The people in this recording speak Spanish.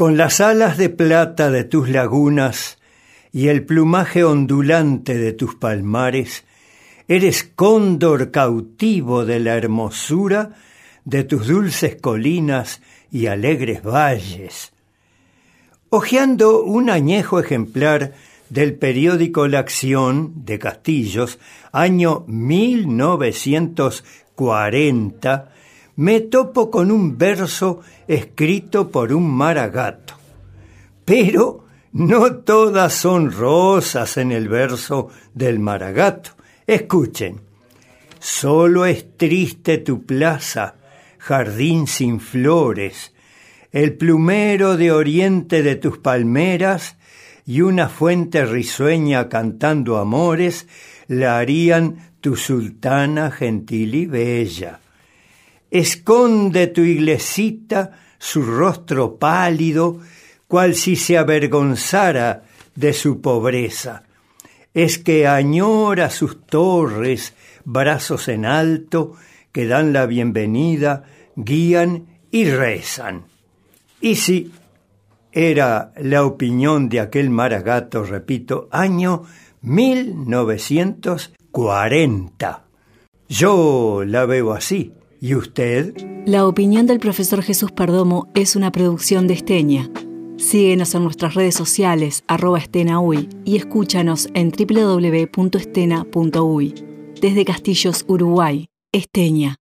Con las alas de plata de tus lagunas y el plumaje ondulante de tus palmares, eres cóndor cautivo de la hermosura de tus dulces colinas y alegres valles. Hojeando un añejo ejemplar del periódico La Acción de Castillos, año 1940, me topo con un verso escrito por un maragato. Pero no todas son rosas en el verso del maragato. Escuchen, solo es triste tu plaza, jardín sin flores, el plumero de oriente de tus palmeras y una fuente risueña cantando amores la harían tu sultana gentil y bella. Esconde tu iglesita su rostro pálido, cual si se avergonzara de su pobreza. Es que añora sus torres, brazos en alto, que dan la bienvenida, guían y rezan. Y si era la opinión de aquel maragato, repito, año 1940. Yo la veo así. ¿Y usted? La opinión del profesor Jesús Perdomo es una producción de Esteña. Síguenos en nuestras redes sociales, arroba estenaui, y escúchanos en www.estena.uy. Desde Castillos, Uruguay, Esteña.